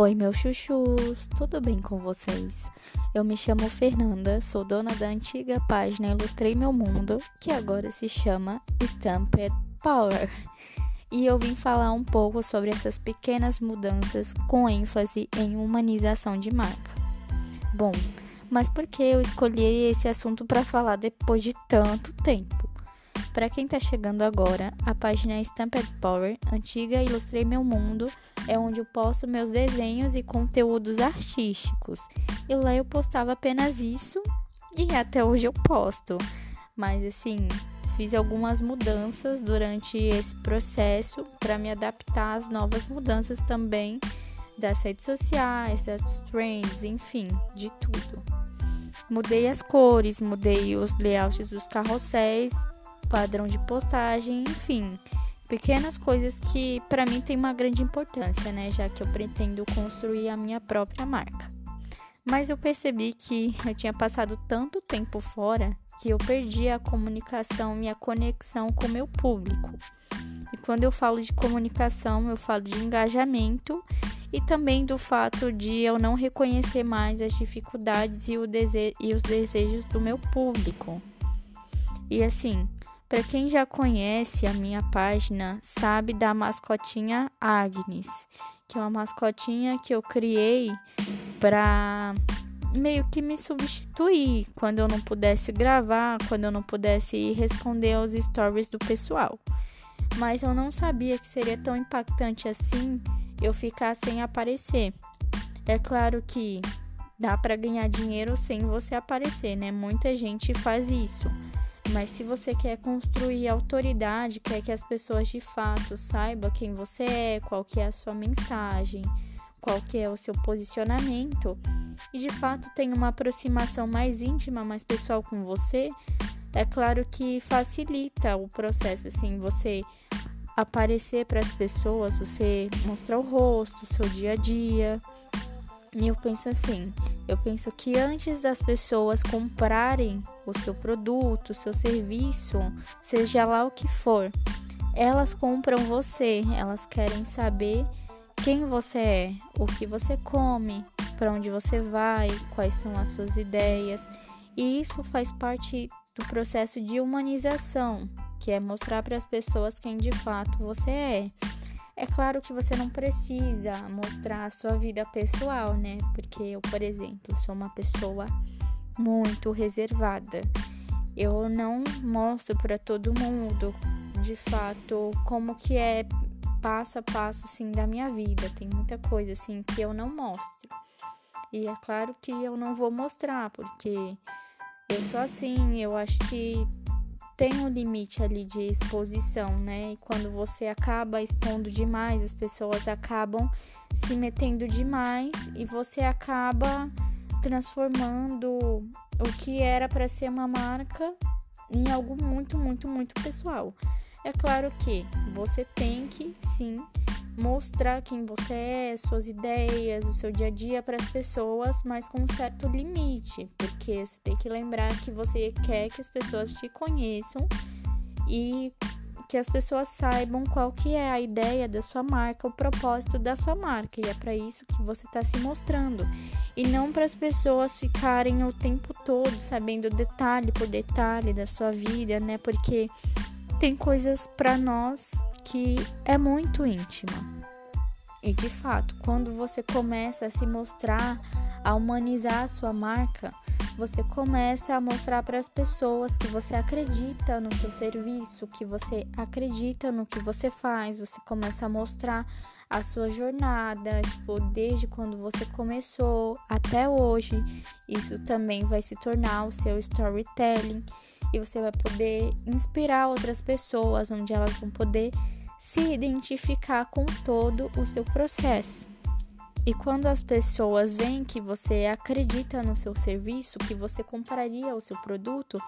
Oi, meus chuchus, tudo bem com vocês? Eu me chamo Fernanda, sou dona da antiga página Ilustrei Meu Mundo, que agora se chama Stamped Power. E eu vim falar um pouco sobre essas pequenas mudanças com ênfase em humanização de marca. Bom, mas por que eu escolhi esse assunto para falar depois de tanto tempo? Para quem está chegando agora, a página Stamped Power, antiga Ilustrei Meu Mundo, é onde eu posto meus desenhos e conteúdos artísticos. E lá eu postava apenas isso e até hoje eu posto. Mas assim, fiz algumas mudanças durante esse processo para me adaptar às novas mudanças também das redes sociais, das trends, enfim, de tudo. Mudei as cores, mudei os layouts dos carrosséis padrão de postagem, enfim, pequenas coisas que para mim tem uma grande importância, né, já que eu pretendo construir a minha própria marca. Mas eu percebi que eu tinha passado tanto tempo fora que eu perdi a comunicação e a conexão com o meu público. E quando eu falo de comunicação, eu falo de engajamento e também do fato de eu não reconhecer mais as dificuldades e, e os desejos do meu público. E assim, para quem já conhece a minha página, sabe da mascotinha Agnes, que é uma mascotinha que eu criei para meio que me substituir quando eu não pudesse gravar, quando eu não pudesse responder aos stories do pessoal. Mas eu não sabia que seria tão impactante assim eu ficar sem aparecer. É claro que dá para ganhar dinheiro sem você aparecer, né? Muita gente faz isso. Mas se você quer construir autoridade, quer que as pessoas de fato saibam quem você é, qual que é a sua mensagem, qual que é o seu posicionamento, e de fato tem uma aproximação mais íntima, mais pessoal com você, é claro que facilita o processo, assim, você aparecer para as pessoas, você mostrar o rosto, o seu dia a dia. E eu penso assim, eu penso que antes das pessoas comprarem o seu produto, o seu serviço, seja lá o que for, elas compram você, elas querem saber quem você é, o que você come, para onde você vai, quais são as suas ideias. E isso faz parte do processo de humanização, que é mostrar para as pessoas quem de fato você é. É claro que você não precisa mostrar a sua vida pessoal, né? Porque eu, por exemplo, sou uma pessoa muito reservada. Eu não mostro para todo mundo, de fato, como que é passo a passo assim da minha vida. Tem muita coisa assim que eu não mostro. E é claro que eu não vou mostrar, porque eu sou assim, eu acho que tem um limite ali de exposição, né? E quando você acaba expondo demais, as pessoas acabam se metendo demais e você acaba transformando o que era para ser uma marca em algo muito, muito, muito pessoal. É claro que você tem que sim mostrar quem você é, suas ideias, o seu dia a dia para as pessoas, mas com um certo limite, porque você tem que lembrar que você quer que as pessoas te conheçam e que as pessoas saibam qual que é a ideia da sua marca, o propósito da sua marca, e é para isso que você está se mostrando. E não para as pessoas ficarem o tempo todo sabendo detalhe por detalhe da sua vida, né? Porque tem coisas para nós que é muito íntima. E de fato, quando você começa a se mostrar, a humanizar a sua marca, você começa a mostrar para as pessoas que você acredita no seu serviço, que você acredita no que você faz, você começa a mostrar a sua jornada, tipo, desde quando você começou até hoje. Isso também vai se tornar o seu storytelling e você vai poder inspirar outras pessoas, onde elas vão poder se identificar com todo o seu processo. E quando as pessoas veem que você acredita no seu serviço, que você compraria o seu produto,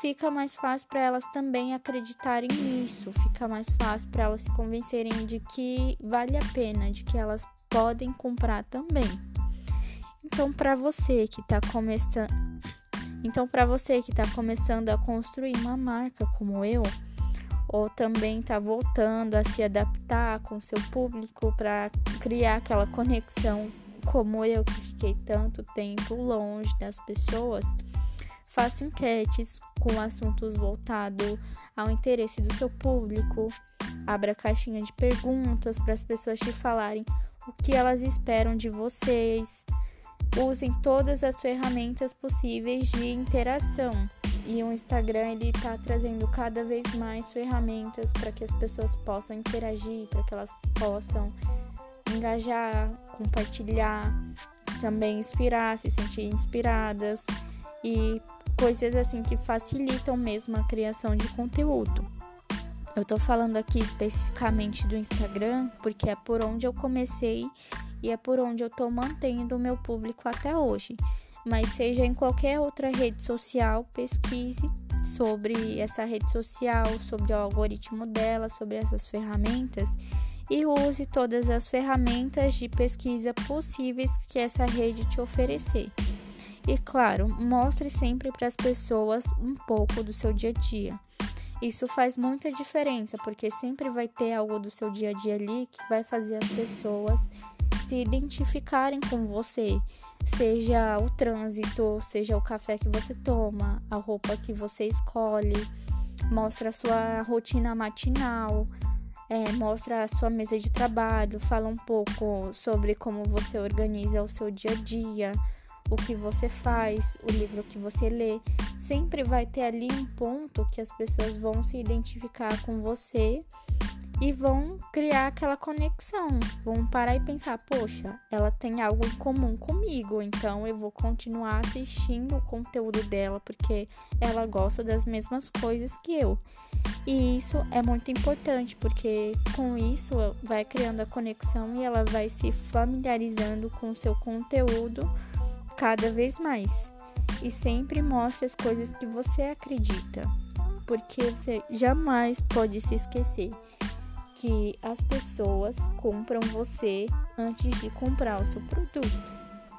fica mais fácil para elas também acreditarem nisso, fica mais fácil para elas se convencerem de que vale a pena, de que elas podem comprar também. Então, para você que está começando, então para você que está começando a construir uma marca como eu, ou também tá voltando a se adaptar com seu público para criar aquela conexão como eu que fiquei tanto tempo longe das pessoas, faça enquetes com assuntos voltados ao interesse do seu público, abra caixinha de perguntas para as pessoas te falarem o que elas esperam de vocês. Usem todas as ferramentas possíveis de interação. E o Instagram ele está trazendo cada vez mais ferramentas para que as pessoas possam interagir, para que elas possam engajar, compartilhar, também inspirar, se sentir inspiradas e coisas assim que facilitam mesmo a criação de conteúdo. Eu tô falando aqui especificamente do Instagram porque é por onde eu comecei e é por onde eu tô mantendo o meu público até hoje. Mas seja em qualquer outra rede social, pesquise sobre essa rede social, sobre o algoritmo dela, sobre essas ferramentas e use todas as ferramentas de pesquisa possíveis que essa rede te oferecer. E claro, mostre sempre para as pessoas um pouco do seu dia a dia. Isso faz muita diferença, porque sempre vai ter algo do seu dia a dia ali que vai fazer as pessoas se identificarem com você, seja o trânsito, seja o café que você toma, a roupa que você escolhe, mostra a sua rotina matinal, é, mostra a sua mesa de trabalho, fala um pouco sobre como você organiza o seu dia a dia, o que você faz, o livro que você lê. Sempre vai ter ali um ponto que as pessoas vão se identificar com você e vão criar aquela conexão. Vão parar e pensar: poxa, ela tem algo em comum comigo, então eu vou continuar assistindo o conteúdo dela porque ela gosta das mesmas coisas que eu. E isso é muito importante porque com isso vai criando a conexão e ela vai se familiarizando com o seu conteúdo cada vez mais. E sempre mostre as coisas que você acredita, porque você jamais pode se esquecer que as pessoas compram você antes de comprar o seu produto.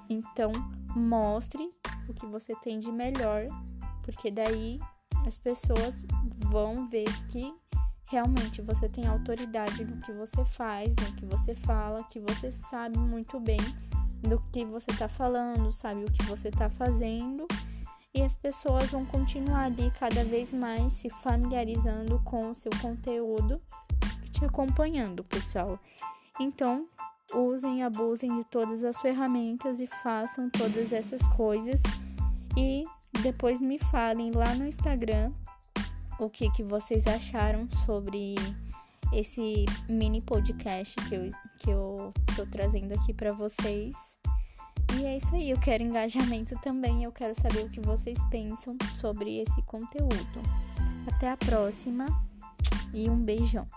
Então, mostre o que você tem de melhor, porque daí as pessoas vão ver que realmente você tem autoridade no que você faz, no que você fala, que você sabe muito bem do que você está falando, sabe o que você está fazendo. E as pessoas vão continuar ali cada vez mais se familiarizando com o seu conteúdo te acompanhando, pessoal. Então, usem e abusem de todas as ferramentas e façam todas essas coisas e depois me falem lá no Instagram o que, que vocês acharam sobre esse mini podcast que eu, que eu tô trazendo aqui para vocês. E é isso aí, eu quero engajamento também, eu quero saber o que vocês pensam sobre esse conteúdo. Até a próxima e um beijão.